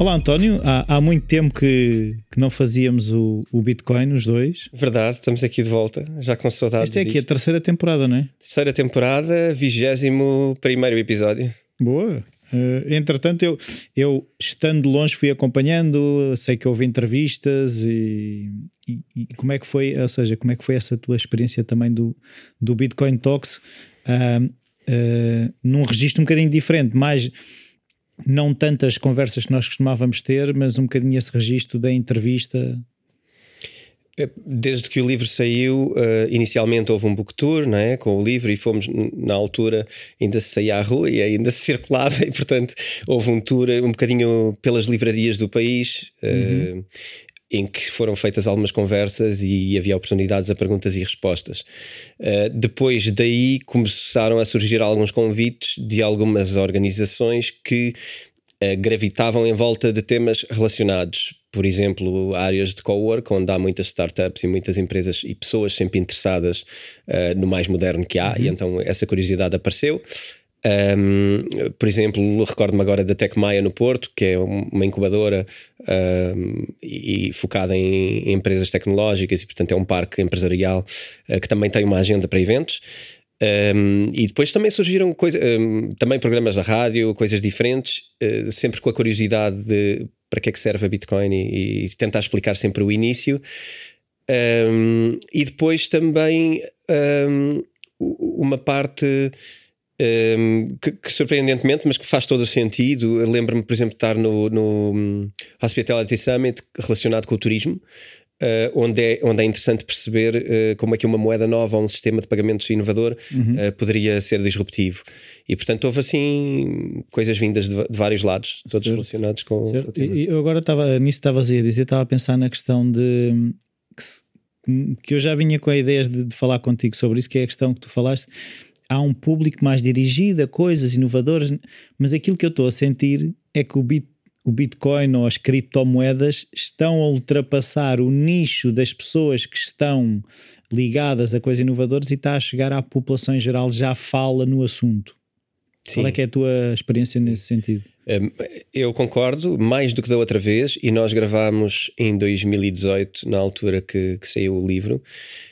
Olá António, há, há muito tempo que, que não fazíamos o, o, Bitcoin, os dois. Verdade, estamos aqui de volta, já com saudades. Esta é aqui a terceira temporada, não é? Terceira temporada, vigésimo primeiro episódio. Boa. Uh, entretanto, eu, eu estando longe fui acompanhando, sei que houve entrevistas e, e, e, como é que foi, ou seja, como é que foi essa tua experiência também do, do Bitcoin Talks uh, uh, num registro um bocadinho diferente, mais não tantas conversas que nós costumávamos ter, mas um bocadinho esse registro da entrevista. É, desde que o livro saiu, uh, inicialmente houve um book tour não é? com o livro e fomos, na altura, ainda se saía à rua e ainda se circulava, e portanto houve um tour um bocadinho pelas livrarias do país. Uh, em que foram feitas algumas conversas e havia oportunidades a perguntas e respostas. Uh, depois daí começaram a surgir alguns convites de algumas organizações que uh, gravitavam em volta de temas relacionados. Por exemplo, áreas de co-work, onde há muitas startups e muitas empresas e pessoas sempre interessadas uh, no mais moderno que há, uhum. e então essa curiosidade apareceu. Um, por exemplo, recordo-me agora da Tecmaia no Porto, que é uma incubadora um, e, focada em, em, empresas tecnológicas e, portanto, é um parque empresarial uh, que também tem uma agenda para eventos. Um, e depois também surgiram coisas, também programas da rádio, coisas diferentes, uh, sempre com a curiosidade de para que é que serve a Bitcoin e, e tentar explicar sempre o início. e depois também uma parte um, que, que, surpreendentemente, mas que faz todo o sentido. Lembro-me, por exemplo, de estar no, no hum, Hospitality Summit relacionado com o turismo. Uh, onde, é, onde é interessante perceber uh, como é que uma moeda nova ou um sistema de pagamentos inovador uhum. uh, poderia ser disruptivo. E portanto houve assim coisas vindas de, de vários lados, todos certo. relacionados com, certo. com E eu agora estava, nisso estavas a dizer, estava a pensar na questão de que, que eu já vinha com a ideias de, de falar contigo sobre isso, que é a questão que tu falaste há um público mais dirigido a coisas inovadoras, mas aquilo que eu estou a sentir é que o, bit, o Bitcoin ou as criptomoedas estão a ultrapassar o nicho das pessoas que estão ligadas a coisas inovadoras e está a chegar à população em geral, já fala no assunto. Sim. Qual é que é a tua experiência nesse sentido? Eu concordo, mais do que da outra vez, e nós gravámos em 2018, na altura que, que saiu o livro,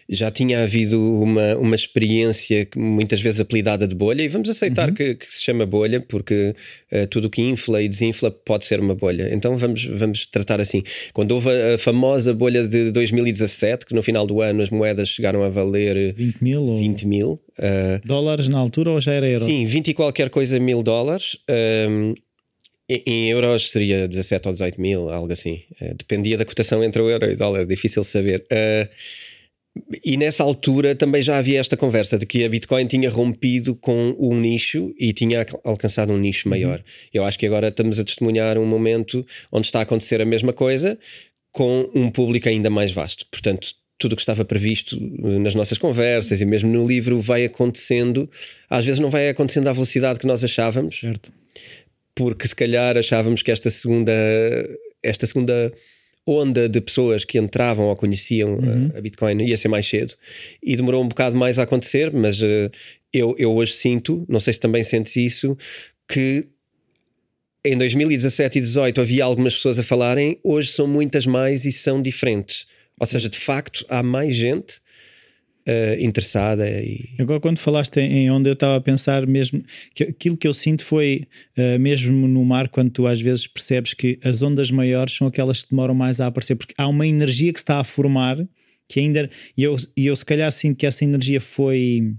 já tinha havido uma, uma experiência muitas vezes apelidada de bolha, e vamos aceitar uhum. que, que, se chama bolha, porque uh, tudo o que infla e desinfla pode ser uma bolha. Então vamos, vamos tratar assim. Quando houve a, a famosa bolha de 2017, que no final do ano as moedas chegaram a valer 20 mil, 20 mil uh, dólares na altura ou já era euro? Sim, 20 e qualquer coisa mil dólares. Um, em euros seria 17 ou 18 mil, algo assim. Uh, dependia da cotação entre o euro e o dólar, difícil saber. Uh, e nessa altura também já havia esta conversa de que a Bitcoin tinha rompido com um nicho e tinha alcançado um nicho maior. Uhum. Eu acho que agora estamos a testemunhar um momento onde está a acontecer a mesma coisa com um público ainda mais vasto. Portanto, tudo o que estava previsto eh, nas nossas conversas e mesmo no livro vai acontecendo, às vezes não vai acontecendo à velocidade que nós achávamos. Certo. Porque se calhar achávamos que esta segunda esta segunda onda de pessoas que entravam ou conheciam uhum. a, a, Bitcoin ia ser mais cedo e demorou um bocado mais a acontecer, mas uh, eu, eu hoje sinto, não sei se também sentes isso, que em 2017 e 2018 havia algumas pessoas a falarem, hoje são muitas mais e são diferentes. Ou seja, de facto, há mais gente uh, interessada. E... Agora, quando falaste em onde eu estava a pensar mesmo, que aquilo que eu sinto foi uh, mesmo no mar, quando tu às vezes percebes que as ondas maiores são aquelas que demoram mais a aparecer, porque há uma energia que se está a formar que ainda. E eu, e eu se calhar sinto que essa energia foi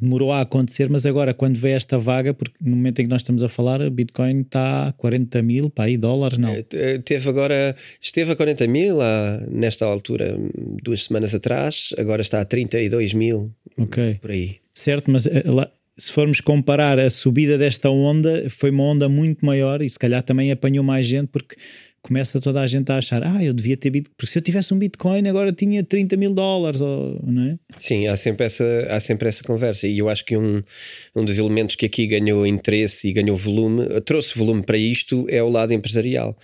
demorou a acontecer, mas agora quando vê esta vaga, porque no momento em que nós estamos a falar, Bitcoin está a 40 mil, para aí, dólares, não? É, teve agora, esteve a 40 mil há, nesta altura, duas semanas atrás, agora está a 32 mil, okay. por aí. Certo, mas eh, lá, se formos comparar a subida desta onda, foi uma onda muito maior e se calhar também apanhou mais gente, porque começa toda a gente a achar, ah, eu devia ter Bitcoin, porque se eu tivesse um Bitcoin agora tinha 30 mil dólares, não é? Sim, há sempre essa, há sempre essa conversa e eu acho que um, um dos elementos que aqui ganhou interesse e ganhou volume, trouxe volume para isto é o lado empresarial.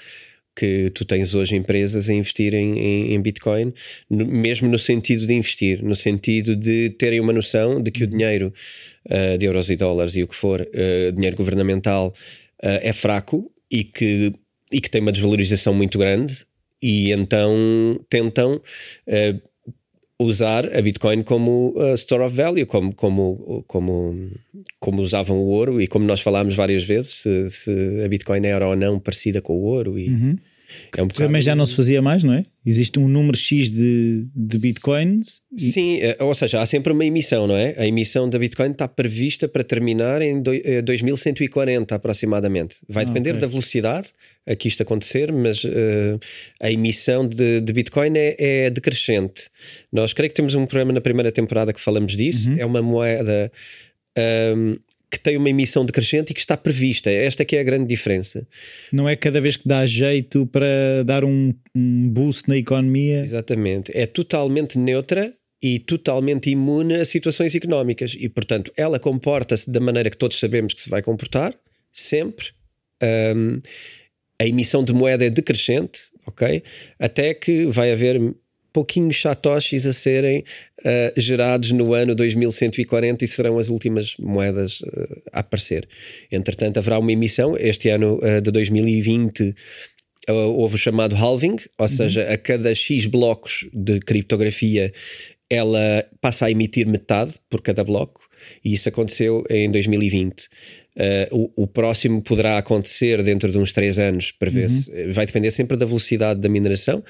que tu tens hoje empresas a investir em, em, em Bitcoin, no, mesmo no sentido de investir, no sentido de terem uma noção de que o dinheiro uh, de euros e dólares e o que for, uh, dinheiro governamental, uh, é fraco e que, e que tem uma desvalorização muito grande, e então tentam usar a Bitcoin como uh, store of value, como, como, como, como usavam o ouro e como nós falámos várias vezes, se, se a Bitcoin era ou não parecida com o ouro. E uhum. É um. Também já não se fazia mais, não é? Existe um número X de, de bitcoins. E... Sim, eh, ou seja, há sempre uma emissão, não é? A emissão da Bitcoin está prevista para terminar em do, 2140 eh, aproximadamente. Vai ah, depender okay. da velocidade a que isto acontecer, mas uh, a emissão de, de Bitcoin é, é, decrescente. Nós creio que temos um programa na primeira temporada que falamos disso. Uhum. É uma moeda. Um, que tem uma emissão decrescente e que está prevista. Esta que é a grande diferença. Não é cada vez que dá jeito para dar um, um boost na economia. Exatamente. É totalmente neutra e totalmente imune a situações económicas e, portanto, ela comporta-se da maneira que todos sabemos que se vai comportar, sempre. Um, a emissão de moeda é decrescente, ok? Até que vai haver pouquinhos satoshis a serem uh, gerados no ano 2140 e serão as últimas moedas uh, a aparecer. Entretanto, haverá uma emissão. Este ano uh, de 2020 houve o chamado halving, ou uhum. seja, a cada X blocos de criptografia ela passa a emitir metade por cada bloco, e isso aconteceu em 2020. Uh, o, o, próximo poderá acontecer dentro de uns 3 anos, para ver uhum. se vai depender sempre da velocidade da mineração,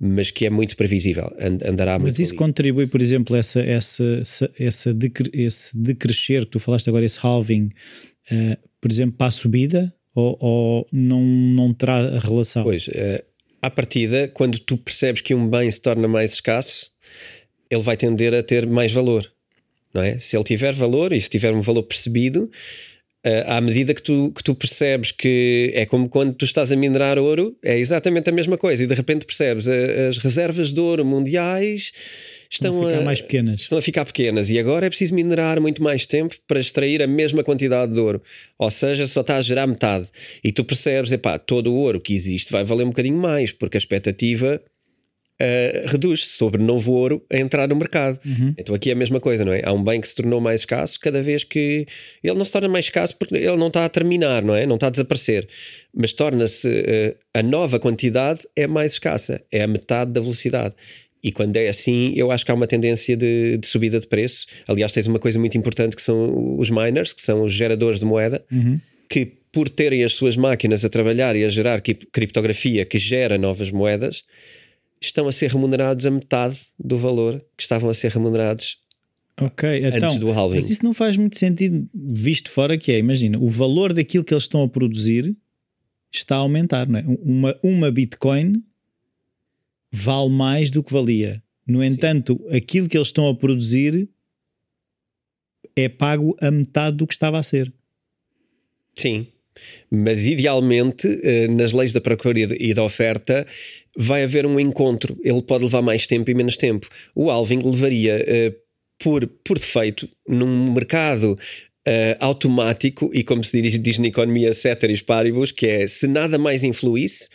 mas que é muito previsível, andará muito. Mas isso ali. contribui, por exemplo, essa, essa, essa, essa decre, esse decrescer, tu falaste agora, esse halving, uh, por exemplo, para a subida ou, ou, não, não terá relação? Pois, uh, à partida, quando tu percebes que um bem se torna mais escasso, ele vai tender a ter mais valor, não é? Se ele tiver valor e se tiver um valor percebido, à medida que tu, que tu percebes que é como quando tu estás a minerar ouro, é exatamente a mesma coisa, e de repente percebes uh, as reservas de ouro mundiais estão, a ficar mais pequenas. Estão a ficar pequenas e agora é preciso minerar muito mais tempo para extrair a mesma quantidade de ouro. Ou seja, só está a gerar metade. E tu percebes, epá, todo o ouro que existe vai valer um bocadinho mais, porque a expectativa uh, reduz sobre novo ouro a entrar no mercado. Uhum. Então aqui é a mesma coisa, não é? Há um bem que se tornou mais escasso cada vez que ele não se torna mais escasso porque ele não está a terminar, não é? Não está a desaparecer. Mas torna-se uh, a nova quantidade é mais escassa, é a metade da velocidade. E quando é assim, eu acho que há uma tendência de, de, subida de preço. Aliás, tens uma coisa muito importante que são os miners, que são os geradores de moeda, uhum. que por terem as suas máquinas a trabalhar e a gerar criptografia que gera novas moedas, estão a ser remunerados a metade do valor que estavam a ser remunerados Ok, então, antes do halving. Mas isso não faz muito sentido visto fora que é, imagina, o valor daquilo que eles estão a produzir está a aumentar, não é? Uma, uma Bitcoin vale mais do que valia. No entanto, Sim. aquilo que eles estão a produzir é pago a metade do que estava a ser. Sim, mas idealmente, eh, nas leis da procura e da oferta, vai haver um encontro. Ele pode levar mais tempo e menos tempo. O Alvin levaria, uh, por, por defeito, num mercado uh, automático e, como se diz, diz na economia, ceteris paribus, que é se nada mais influísse,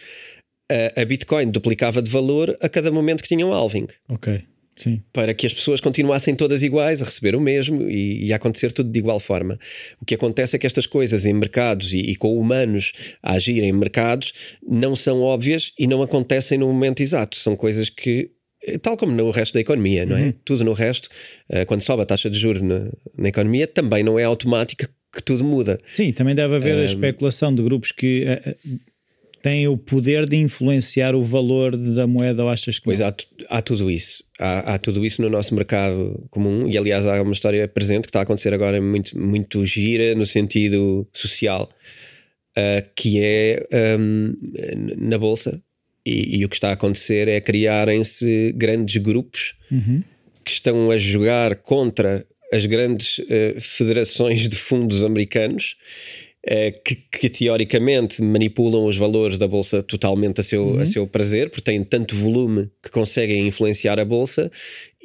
uh, a Bitcoin duplicava de valor a cada momento que tinha um Alvin. Ok. Sim. para que as pessoas continuassem todas iguais, a receber o mesmo e, e, a acontecer tudo de igual forma. O que acontece é que estas coisas em mercados e, e, com humanos a agir em mercados não são óbvias e não acontecem no momento exato. São coisas que, tal como no resto da economia, não é? Uhum. Tudo no resto, eh, quando sobe a taxa de juros na, na economia, também não é automática que tudo muda. Sim, também deve haver um, a especulação de grupos que eh, eh, têm o poder de influenciar o valor da moeda ou achas que Pois há, há, tudo isso. Há, há, tudo isso no nosso mercado comum e aliás há uma história presente que está a acontecer agora muito, muito gira no sentido social uh, que é um, na Bolsa e, e, o que está a acontecer é criarem-se grandes grupos uhum. que estão a jogar contra as grandes uh, federações de fundos americanos que, que, teoricamente manipulam os valores da bolsa totalmente a seu, uhum. a seu prazer, porque têm tanto volume que conseguem influenciar a bolsa.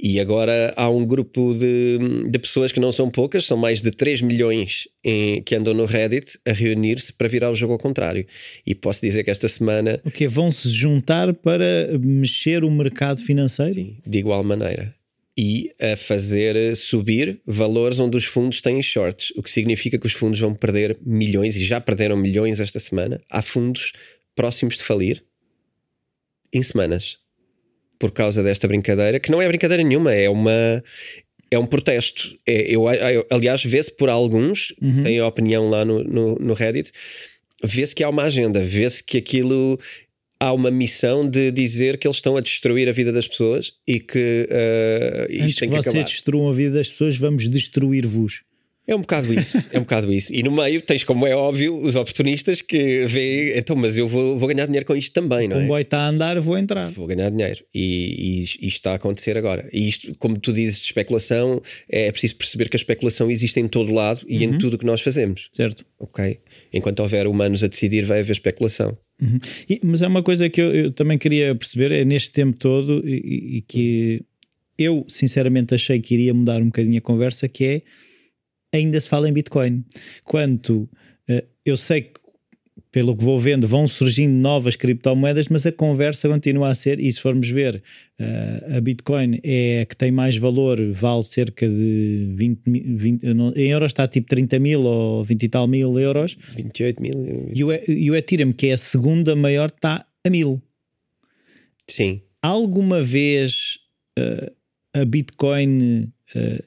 E agora há um grupo de, de pessoas que não são poucas, são mais de 3 milhões em, que andam no Reddit a reunir-se para virar o jogo ao contrário. E posso dizer que esta semana. O que Vão se juntar para mexer o mercado financeiro? Sim, de igual maneira e a fazer subir valores onde os fundos têm shorts, o que significa que os fundos vão perder milhões e já perderam milhões esta semana. Há fundos próximos de falir em semanas por causa desta brincadeira, que não é brincadeira nenhuma, é uma é um protesto. É, eu, eu, aliás, vê-se por alguns, uhum. têm a opinião lá no, no, no Reddit, vê-se que há uma agenda, vê-se que aquilo há uma missão de dizer que eles estão a destruir a vida das pessoas e que uh, isto Antes tem que, que vocês destruam a vida das pessoas, vamos destruir-vos. É um bocado isso, é um bocado isso. E no meio tens, como é óbvio, os oportunistas que veem, então, mas eu vou, vou ganhar dinheiro com isto também, não é? O boy está a andar, vou entrar. Vou ganhar dinheiro. E, e, isto está a acontecer agora. E isto, como tu dizes, de especulação, é preciso perceber que a especulação existe em todo lado e uhum. em tudo o que nós fazemos. Certo. Ok? Enquanto houver humanos a decidir, vai haver especulação. Uhum. E, mas é uma coisa que eu, eu, também queria perceber, é neste tempo todo, e, e que eu sinceramente achei que iria mudar um bocadinho a conversa, que é ainda se fala em Bitcoin. Quanto uh, eu sei que, pelo que vou vendo, vão surgindo novas criptomoedas, mas a conversa continua a ser, e se formos ver, uh, a Bitcoin é a que tem mais valor, vale cerca de 20, 20 em euros está tipo 30 mil ou 20 e tal mil euros. 28 mil. E o, e o Ethereum, que é a segunda maior, está a mil. Sim. Alguma vez uh, a Bitcoin uh,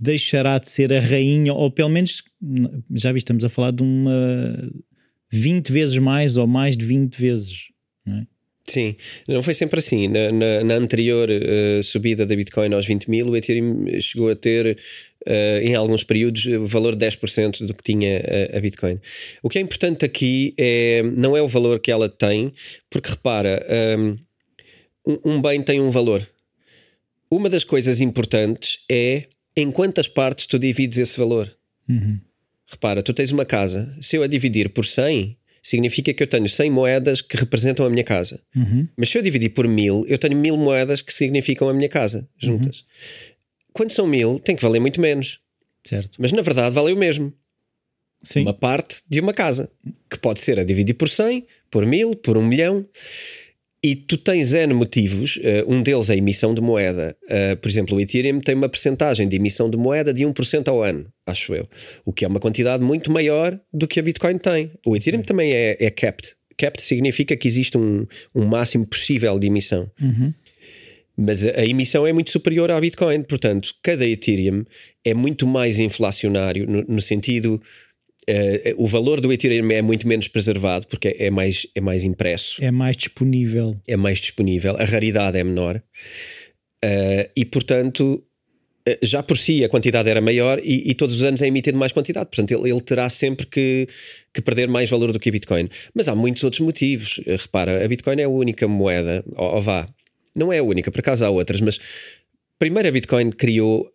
deixará de ser a rainha, ou pelo menos, já vi, estamos a falar de uma 20 vezes mais ou mais de 20 vezes, não é? Sim, não foi sempre assim. Na, na, na anterior uh, subida da Bitcoin aos 20 mil, o Ethereum chegou a ter, uh, em alguns períodos, o valor de 10% do que tinha a, a, Bitcoin. O que é importante aqui é, não é o valor que ela tem, porque repara, um, um bem tem um valor. Uma das coisas importantes é em quantas partes tu divides esse valor? Uhum. Repara, tu tens uma casa, se eu a dividir por 100, significa que eu tenho 100 moedas que representam a minha casa. Uhum. Mas se eu dividir por mil, eu tenho mil moedas que significam a minha casa, juntas. Uhum. Quando são mil, tem que valer muito menos. Certo. Mas na verdade valeu mesmo. Sim. Uma parte de uma casa, que pode ser a dividir por 100, por mil, por um milhão. E tu tens N motivos, uh, um deles é a emissão de moeda. Uh, por exemplo, o Ethereum tem uma percentagem de emissão de moeda de 1% ao ano, acho eu. O que é uma quantidade muito maior do que a Bitcoin tem. O Ethereum também é, é capped. Capped significa que existe um, um máximo possível de emissão. Uhum. Mas a, a emissão é muito superior à Bitcoin. Portanto, cada Ethereum é muito mais inflacionário no, no sentido Uh, o valor do Ethereum é muito menos preservado porque é, é, mais, é mais impresso. É mais disponível. É mais disponível. A raridade é menor. Uh, e, portanto, uh, já por si a quantidade era maior e, e, todos os anos é emitido mais quantidade. Portanto, ele, ele, terá sempre que, que perder mais valor do que a Bitcoin. Mas há muitos outros motivos. repara, a Bitcoin é a única moeda, ou, ou vá, não é a única, por acaso há outras, mas primeiro a Bitcoin criou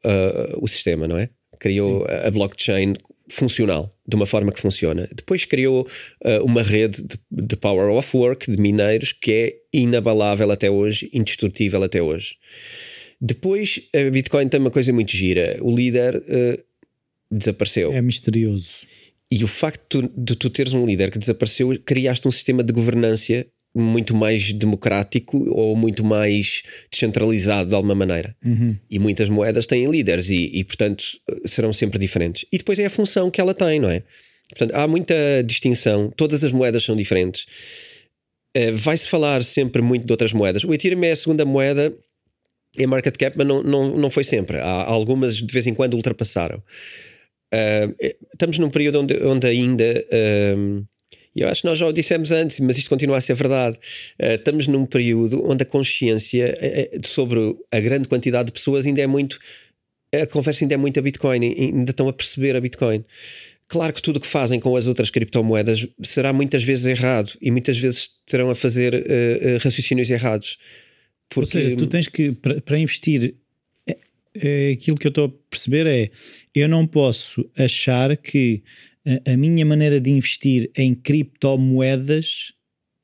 o sistema, não é? Criou Sim. a blockchain funcional, de uma forma que funciona. Depois criou uh, uma rede de, de, power of work, de mineiros, que é inabalável até hoje, indestrutível até hoje. Depois, a Bitcoin tem uma coisa muito gira: o líder uh, desapareceu. É misterioso. E o facto de tu, de tu teres um líder que desapareceu, criaste um sistema de governância muito mais democrático ou muito mais descentralizado de alguma maneira. Uhum. E muitas moedas têm líderes e, e, portanto, serão sempre diferentes. E depois é a função que ela tem, não é? Portanto, há muita distinção, todas as moedas são diferentes. Uh, Vai-se falar sempre muito de outras moedas. O Ethereum é a segunda moeda em market cap, mas não, não, não foi sempre. Há algumas de vez em quando ultrapassaram. Uh, estamos num período onde, onde ainda. Uh, e eu acho que nós já o dissemos antes, mas isto continua a ser verdade. Uh, estamos num período onde a consciência uh, sobre a grande quantidade de pessoas ainda é muito. A conversa ainda é muito a Bitcoin, ainda estão a perceber a Bitcoin. Claro que tudo o que fazem com as outras criptomoedas será muitas vezes errado e muitas vezes terão a fazer uh, raciocínios errados. Porque... Ou seja, tu tens que, para, para investir, é, é, aquilo que eu estou a perceber é eu não posso achar que a, a minha maneira de investir em criptomoedas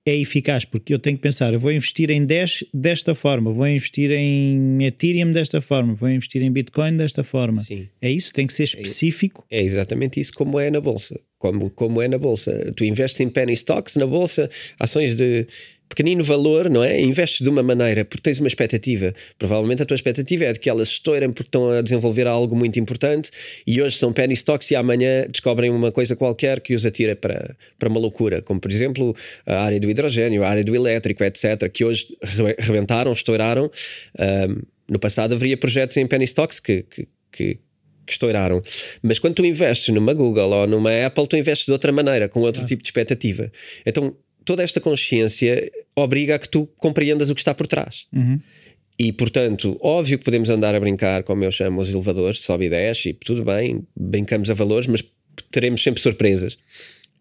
é eficaz, porque eu tenho que pensar, eu vou investir em 10 desta forma, vou investir em Ethereum desta forma, vou investir em Bitcoin desta forma. Sim. É isso? Tem que ser específico? É, é exatamente isso como é na Bolsa. Como, como é na Bolsa. Tu investes em penny stocks na Bolsa, ações de pequenino valor, não é? Investes de uma maneira porque tens uma expectativa. Provavelmente a tua expectativa é de que elas estourem porque estão a desenvolver algo muito importante e hoje são penny stocks e amanhã descobrem uma coisa qualquer que os atira para, para uma loucura, como por exemplo a área do hidrogênio, a área do elétrico, etc., que hoje rebentaram, estouraram. Um, no passado haveria projetos em penny stocks que, que, que que estouraram. Mas quando tu investes numa Google ou numa Apple, tu investes de outra maneira, com outro ah. tipo de expectativa. Então, toda esta consciência obriga a que tu compreendas o que está por trás. Uhum. E, portanto, óbvio que podemos andar a brincar, como eu chamo os elevadores, sobe e desce, e tudo bem, brincamos a valores, mas teremos sempre surpresas,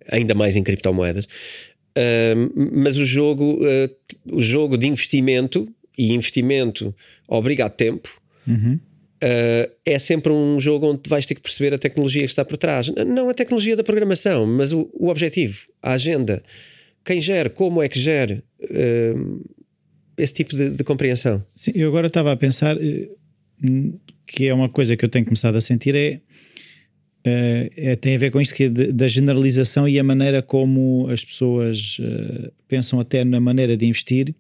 ainda mais em criptomoedas. Uh, mas o jogo, uh, o jogo de investimento, e investimento obriga a tempo, uhum. uh, é sempre um jogo onde vais ter que perceber a tecnologia que está por trás. Não a tecnologia da programação, mas o, o objetivo, a agenda quem gera, como é que gera uh, esse tipo de, de, compreensão. Sim, eu agora estava a pensar uh, que é uma coisa que eu tenho começado a sentir é, uh, é tem a ver com isto que é de, da generalização e a maneira como as pessoas eh, pensam até na maneira de investir,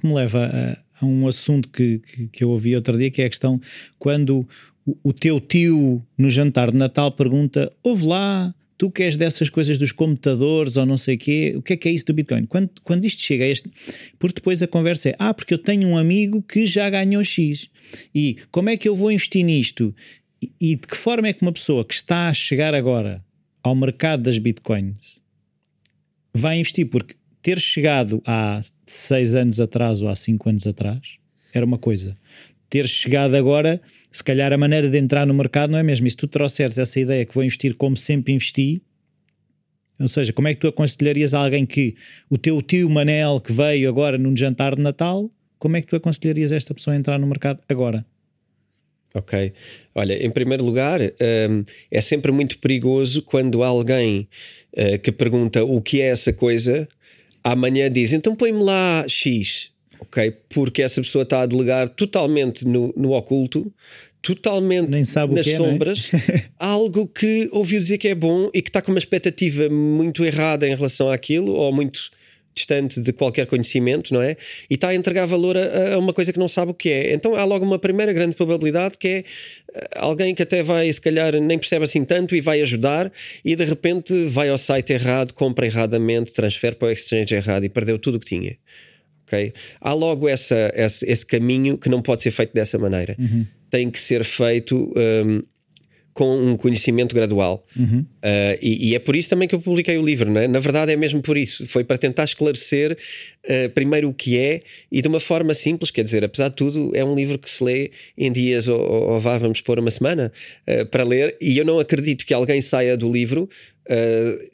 que me leva a, a um assunto que, que, que, eu ouvi outro dia, que é a questão quando o, o teu tio no jantar de Natal pergunta, ouve lá tu que és dessas coisas dos computadores ou não sei o quê, o que é que é isso do Bitcoin? Quando, quando isto chega a este. Porque depois a conversa é: ah, porque eu tenho um amigo que já ganhou X. E como é que eu vou investir nisto? E, e de que forma é que uma pessoa que está a chegar agora ao mercado das Bitcoins vai investir? Porque ter chegado há seis anos atrás ou há cinco anos atrás era uma coisa. Ter chegado agora se calhar a maneira de entrar no mercado não é mesmo. E se tu trouxeres essa ideia que vou investir como sempre investi, ou seja, como é que tu aconselharias a alguém que o teu tio Manel que veio agora num jantar de Natal, como é que tu aconselharias esta pessoa a entrar no mercado agora? Ok. Olha, em primeiro lugar, um, é sempre muito perigoso quando alguém uh, que pergunta o que é essa coisa, amanhã diz então põe-me lá X ok? Porque essa pessoa está a delegar totalmente no, no oculto, totalmente nas é, é? sombras, é? algo que ouviu dizer que é bom e que está com uma expectativa muito errada em relação àquilo, ou muito distante de qualquer conhecimento, não é? E está a entregar valor a, a, uma coisa que não sabe o que é. Então há logo uma primeira grande probabilidade que é eh, alguém que até vai, se calhar, nem percebe assim tanto e vai ajudar e de repente vai ao site errado, compra erradamente, transfere para o exchange errado e perdeu tudo o que tinha Há logo essa, esse, esse, caminho que não pode ser feito dessa maneira. Uhum. Tem que ser feito um, com um conhecimento gradual. Uhum. Uh, e, e, é por isso também que eu publiquei o livro, é? Na verdade, é mesmo por isso. Foi para tentar esclarecer uh, primeiro o que é e de uma forma simples. Quer dizer, apesar de tudo, é um livro que se lê em dias ou, ou vá, vamos pôr uma semana uh, para ler. E eu não acredito que alguém saia do livro.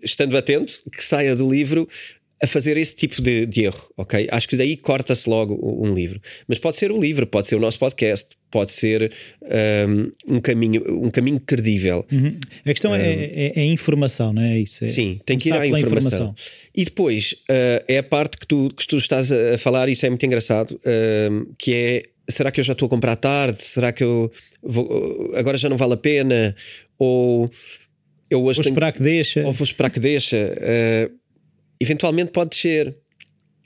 estando atento, que saia do livro a fazer esse tipo de, de erro, ok? Acho que daí corta-se logo um livro. Mas pode ser o livro, pode ser o nosso podcast, pode ser um, um caminho, um caminho credível. Uhum. A questão é, um, é, é, informação, não é isso? É sim, tem que ir à informação. informação. E depois uh, é a parte que tu, que tu estás a falar, isso é muito engraçado, uh, que é será que eu já estou a comprar tarde? Será que eu vou, agora já não vale a pena? Ou eu hoje vou tenho, esperar que deixa. Ou vou esperar que deixa. Uh, eventualmente pode ser.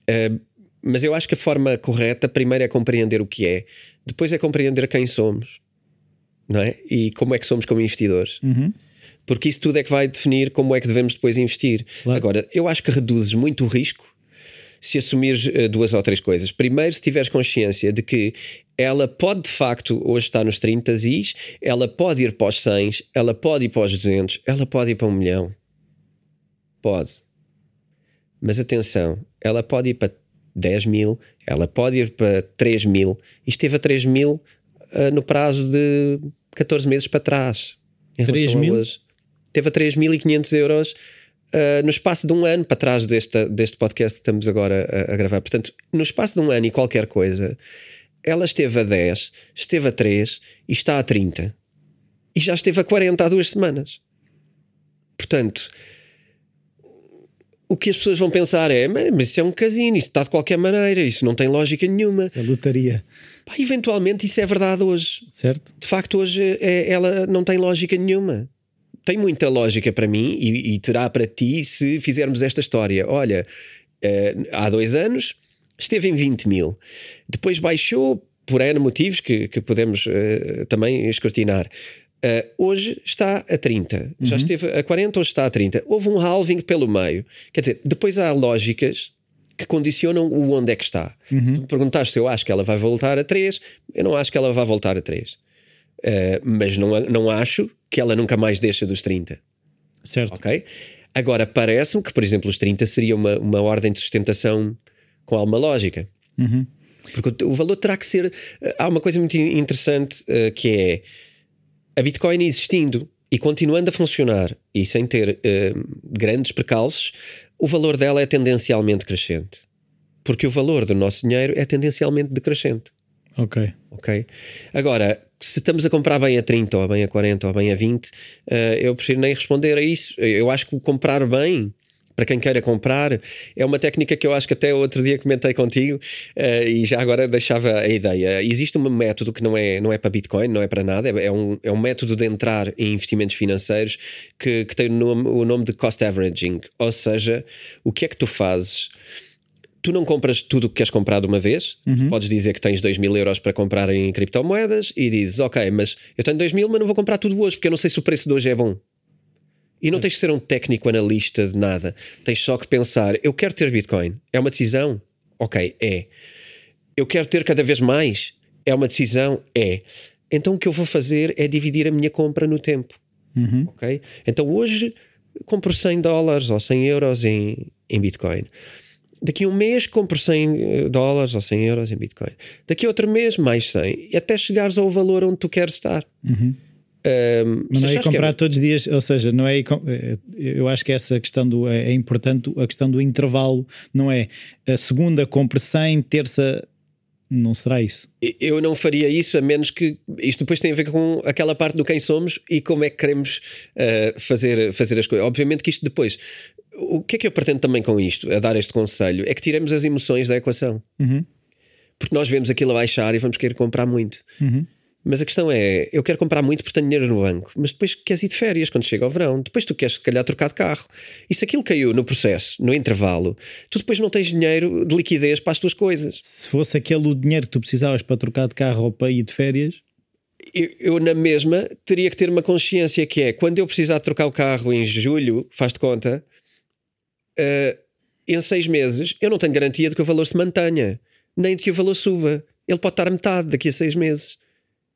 Uh, mas eu acho que a forma correta, primeiro é compreender o que é, depois é compreender quem somos, não é? E como é que somos como investidores. Uhum. Porque isso tudo é que vai definir como é que devemos depois investir. Claro. Agora, eu acho que reduzes muito o risco se assumires uh, duas ou três coisas. Primeiro, se tiveres consciência de que ela pode de facto hoje estar nos 30 is, ela pode ir para os 100, ela pode ir para os 200, ela pode ir para um milhão. Pode. Mas atenção, ela pode ir para 10 mil, ela pode ir para 3 mil. E esteve a 3 mil uh, no prazo de 14 meses para trás. Em 3 mil? Hoje. Teve a 3.500 euros uh, no espaço de um ano para trás deste, deste podcast que estamos agora a, a, gravar. Portanto, no espaço de um ano e qualquer coisa, ela esteve a 10, esteve a 3 e está a 30. e já esteve a 40 há duas semanas. Portanto, o que as pessoas vão pensar é: mas isso é um casino, isso está de qualquer maneira, isso não tem lógica nenhuma. Isso é lotaria. Pá, eventualmente isso é verdade hoje. Certo. De facto, hoje é, ela não tem lógica nenhuma. Tem muita lógica para mim e, e terá para ti se fizermos esta história. Olha, uh, há dois anos esteve em 20 mil, depois baixou por N motivos que, que podemos uh, também escrutinar. Uh, hoje está a 30, uhum. já esteve a 40, hoje está a 30. Houve um halving pelo meio. Quer dizer, depois há lógicas que condicionam o onde é que está. Uhum. Se tu me perguntares se eu acho que ela vai voltar a 3, eu não acho que ela vai voltar a 3. Uh, mas não, não acho que ela nunca mais deixa dos 30. Certo. Ok? Agora, parece-me que, por exemplo, os 30 seria uma, uma ordem de sustentação com alguma lógica. Uhum. Porque o valor terá que ser. Eh, há uma coisa muito interessante uh, que é a Bitcoin existindo e continuando a funcionar e sem ter uh, grandes precalços, o valor dela é tendencialmente crescente. Porque o valor do nosso dinheiro é tendencialmente decrescente. Ok. Ok. Agora, se estamos a comprar bem a 30, ou bem a 40, ou bem a 20, uh, eu prefiro nem responder a isso. Eu acho que o comprar bem para quem queira comprar. É uma técnica que eu acho que até outro dia comentei contigo uh, e já agora deixava a ideia. Existe um método que não é, não é para Bitcoin, não é para nada, é, é um, é um método de entrar em investimentos financeiros que, que tem o nome, o nome de cost averaging. Ou seja, o que é que tu fazes? tu não compras tudo o que queres comprar de uma vez. Uhum. Podes dizer que tens 2 mil euros para comprar em criptomoedas e dizes, ok, mas eu tenho 2 mil, mas não vou comprar tudo hoje porque eu não sei se o preço de hoje é bom. E não tens que ser um técnico analista de nada. Tens só que pensar: eu quero ter Bitcoin. É uma decisão? Ok, é. Eu quero ter cada vez mais? É uma decisão? É. Então o que eu vou fazer é dividir a minha compra no tempo. Uhum. Ok? Então hoje compro 100 dólares ou 100 euros em, em Bitcoin. Daqui a um mês compro 100 eh, dólares ou 100 euros em Bitcoin. Daqui a outro mês mais 100. E até chegares ao valor onde tu queres estar. Uhum. Um, não é comprar é... todos os dias, ou seja, não é. Eh, eu acho que essa questão do. É, é importante a questão do intervalo, não é? A segunda compre 100, terça. Não será isso? Eu não faria isso, a menos que. Isto depois tem a ver com aquela parte do quem somos e como é que queremos uh, fazer, fazer as coisas. Obviamente que isto depois. O que é que eu pretendo também com isto, a dar este conselho? É que tiremos as emoções da equação. Uhum. Porque nós vemos aquilo a baixar e vamos querer comprar muito. Uhum. Mas a questão é, eu quero comprar muito porque tenho dinheiro no banco, mas depois queres ir de férias quando chega ao verão, depois tu queres, se calhar, trocar de carro. E se aquilo caiu no processo, no intervalo, tu depois não tens dinheiro de liquidez para as tuas coisas. Se fosse aquele o dinheiro que tu precisavas para trocar de carro ou para ir de férias, eu, eu, na mesma teria que ter uma consciência que é quando eu precisar de trocar o carro em julho, faz de conta, uh, em seis meses eu não tenho garantia de que o valor se mantenha, nem de que o valor suba. Ele pode estar a metade daqui a seis meses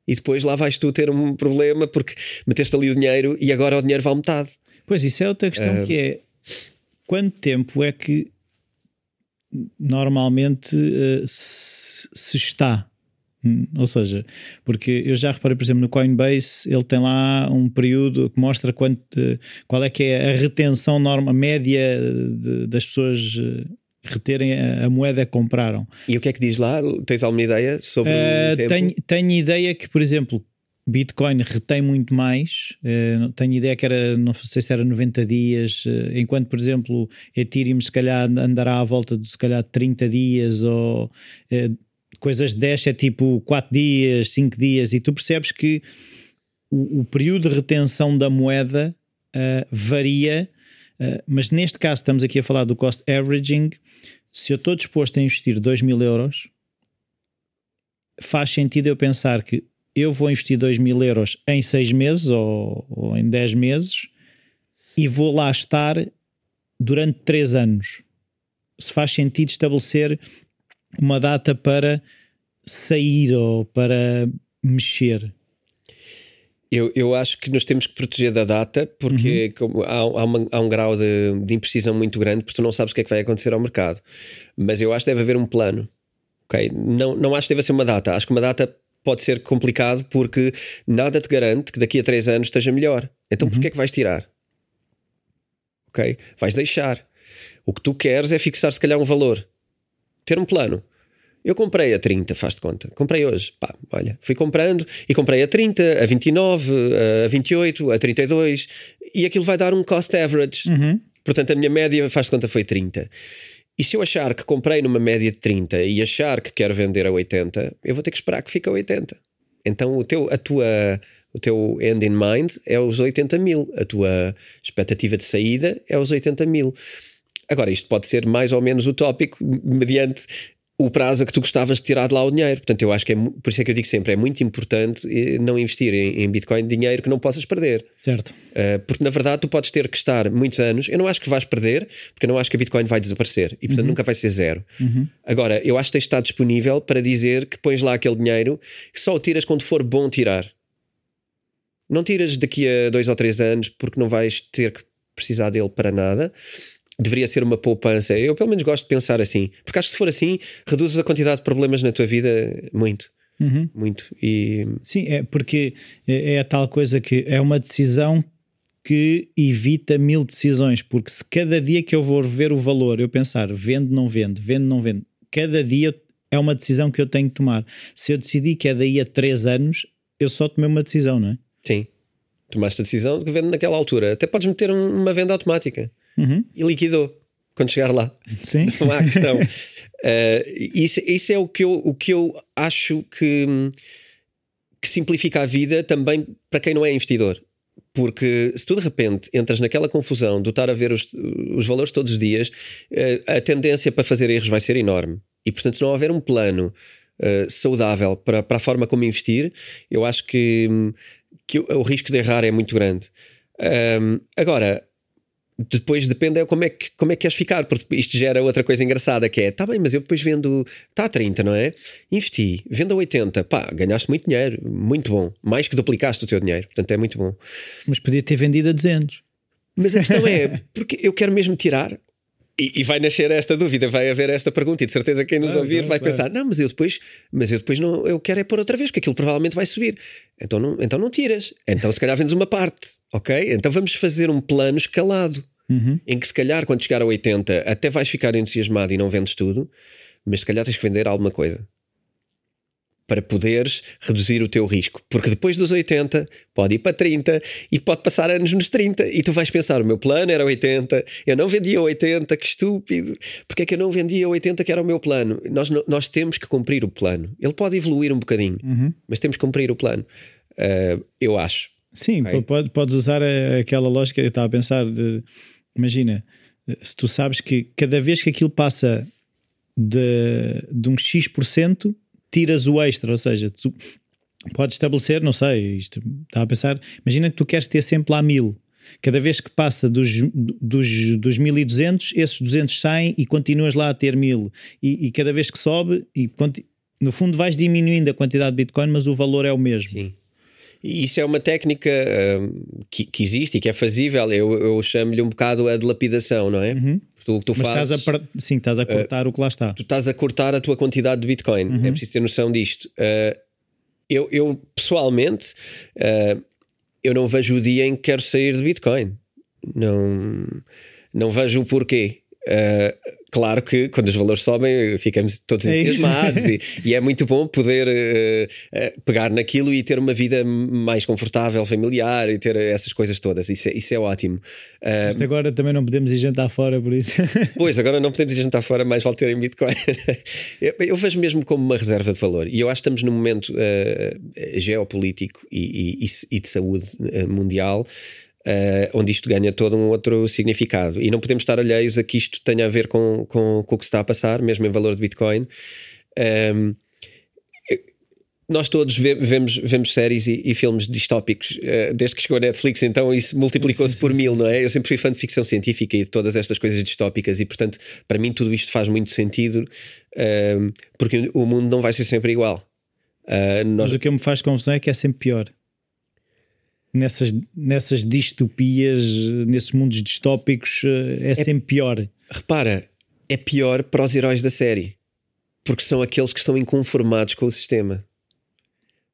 e depois lá vais tu ter um problema porque meteste ali o dinheiro e agora o dinheiro vale metade. Pois isso é outra questão uh... que é quanto tempo é que normalmente uh, se, se, está? Ou seja, porque eu já reparei, por exemplo, no Coinbase, ele tem lá um período que mostra quanto, qual é que é a retenção norma média de, das pessoas reterem a, a, moeda que compraram. E o que é que diz lá? Tens alguma ideia sobre uh, tenho, tenho ideia que, por exemplo, Bitcoin retém muito mais. Uh, tenho ideia que era, não sei se era 90 dias, uh, enquanto, por exemplo, Ethereum se calhar andará à volta de se calhar 30 dias ou uh, coisas de 10 é tipo 4 dias, 5 dias, e tu percebes que o, o período de retenção da moeda varia mas neste caso estamos aqui a falar do cost averaging. Se eu estou disposto a investir 2 mil euros, faz sentido eu pensar que eu vou investir 2 mil euros em 6 meses ou, ou em 10 meses e vou lá estar durante 3 anos. Se faz sentido estabelecer uma data para sair ou para mexer. Eu, eu acho que nos temos que proteger da data porque uhum. há, há, uma, há, um grau de, de, imprecisão muito grande porque tu não sabes o que é que vai acontecer ao mercado. Mas eu acho que deve haver um plano. Okay? Não, não acho que deva ser uma data. Acho que uma data pode ser complicado porque nada te garante que daqui a três anos esteja melhor. Então uhum. porquê é que vais tirar? Ok? Vais deixar. O que tu queres é fixar se calhar um valor. Ter um plano. Eu comprei a 30, faz de conta. Comprei hoje. Pá, olha, fui comprando e comprei a 30, a 29, a 28, a 32 e aquilo vai dar um cost average. Uhum. Portanto, a minha média, faz de conta, foi 30. E se eu achar que comprei numa média de 30 e achar que quero vender a 80, eu vou ter que esperar que fique a 80. Então, o teu, a tua, o teu end in mind é os 80 mil. A tua expectativa de saída é os 80 mil. Agora, isto pode ser mais ou menos utópico mediante o prazo a que tu gostavas de tirar de lá o dinheiro. Portanto, eu acho que é, por isso é que eu digo sempre, é muito importante eh, não investir em, em Bitcoin dinheiro que não possas perder. Certo. Uh, porque na verdade tu podes ter que estar muitos anos. Eu não acho que vais perder, porque eu não acho que a Bitcoin vai desaparecer e portanto Uhum. nunca vai ser zero. Agora, eu acho que tens de estar disponível para dizer que pões lá aquele dinheiro que só o tiras quando for bom tirar. Não tiras daqui a dois ou três anos porque não vais ter que precisar dele para nada. Deveria ser uma poupança. Eu pelo menos gosto de pensar assim. Porque acho que se for assim, reduzes a quantidade de problemas na tua vida muito. Uhum. Muito. E Sim, é porque é, é a tal coisa que é uma decisão que evita mil decisões, porque se cada dia que eu vou ver o valor, eu pensar vendo, não vendo, vendo, não vendo, cada dia é uma decisão que eu tenho que tomar. Se eu decidir que é daí a três anos, eu só tomei uma decisão, não é? sim, tomaste a decisão de que vende naquela altura. Até podes meter um- uma venda automática. Uhum. e liquidou quando chegar lá. Sim. Não há questão. Eh, isso, isso é o que, eu, o que eu acho que, que simplifica a vida também para quem não é investidor. Porque se tu de repente entras naquela confusão de estar a ver os, os valores todos os dias, eh, a tendência para fazer erros vai ser enorme. E portanto, se não houver um plano eh, saudável para, para a forma como investir, eu acho que, que o, o risco de errar é muito grande. Ahm, agora, depois depende é como é que como é que queres ficar, porque isto gera outra coisa engraçada que é, tá bem, mas eu depois vendo, está a 30, não é? Investi, vendo a 80, pá, ganhaste muito dinheiro, muito bom, mais que duplicaste o teu dinheiro, portanto é muito bom. Mas podia ter vendido a 200. Mas a questão é, porque eu quero mesmo tirar. E, e vai nascer esta dúvida, vai haver esta pergunta, e de certeza quem nos Claro, ouvir claro, vai claro. pensar: não, mas eu depois, mas eu depois não, eu quero é pôr outra vez, porque aquilo provavelmente vai subir. Então não, então não tiras. Então se calhar vendes uma parte, ok? Então vamos fazer um plano escalado Uhum. em que se calhar quando chegar a 80 até vais ficar entusiasmado e não vendes tudo, mas se calhar tens que vender alguma coisa para poderes reduzir o teu risco. Porque depois dos 80 pode ir para 30 e pode passar anos nos 30 e tu vais pensar: o meu plano era 80, eu não vendia 80, que estúpido. Porque é que eu não vendia 80 que era o meu plano? Nós, nós temos que cumprir o plano. Ele pode evoluir um bocadinho, Uhum. mas temos que cumprir o plano. Ah, eu acho. Sim, Ok. pode- podes usar a- aquela lógica. Eu estava a pensar, de- imagina, se tu sabes que cada vez que aquilo passa de, de um X%, tiras o extra, ou seja, tu podes estabelecer, não sei, isto a pensar, imagina que tu queres ter sempre lá mil. Cada vez que passa dos, dos, dos 1200, esses 200 saem e continuas lá a ter mil. E, e cada vez que sobe, e no fundo vais diminuindo a quantidade de Bitcoin, mas o valor é o mesmo. Sim. E isso é uma técnica hum, que, que existe e que é fazível. Eu, eu chamo-lhe um bocado a dilapidação, não é? Tu, que tu Uhum. Mas fazes, estás a, sim, estás a cortar o que lá está. tu estás a cortar a tua quantidade de Bitcoin. Uhum. É preciso ter noção disto. Uh, eu, eu, pessoalmente, uh, eu não vejo o dia em que quero sair de Bitcoin. Não, não vejo o porquê. Uh, claro que quando os valores sobem ficamos todos É entusiasmados e, e é muito bom poder uh, uh, pegar naquilo e ter uma vida mais confortável, familiar e ter essas coisas todas. Isso é, isso é ótimo. Isto agora também não podemos ir jantar fora, por isso. Pois, agora não podemos ir jantar fora, mais vale ter em Bitcoin. eu, eu vejo mesmo como uma reserva de valor. E eu acho que estamos num momento geopolítico e, e- e de saúde mundial uh, onde isto ganha todo um outro significado. E não podemos estar alheios a que isto tenha a ver com, com, com o que se está a passar, mesmo em valor de Bitcoin. Um, nós todos ve- vemos, vemos séries e, e filmes distópicos eh, desde que chegou a Netflix, então isso multiplicou-se por mil, não é? Eu sempre fui fã de ficção científica e de todas estas coisas distópicas, e portanto, para mim, tudo isto faz muito sentido, ehm, porque o mundo não vai ser sempre igual. Nós, Mas o que me faz confusão é que é sempre pior. Nessas, nessas distopias, nesses mundos distópicos, eh, é sempre pior. repara, é pior para os heróis da série, porque são aqueles que estão inconformados com o sistema.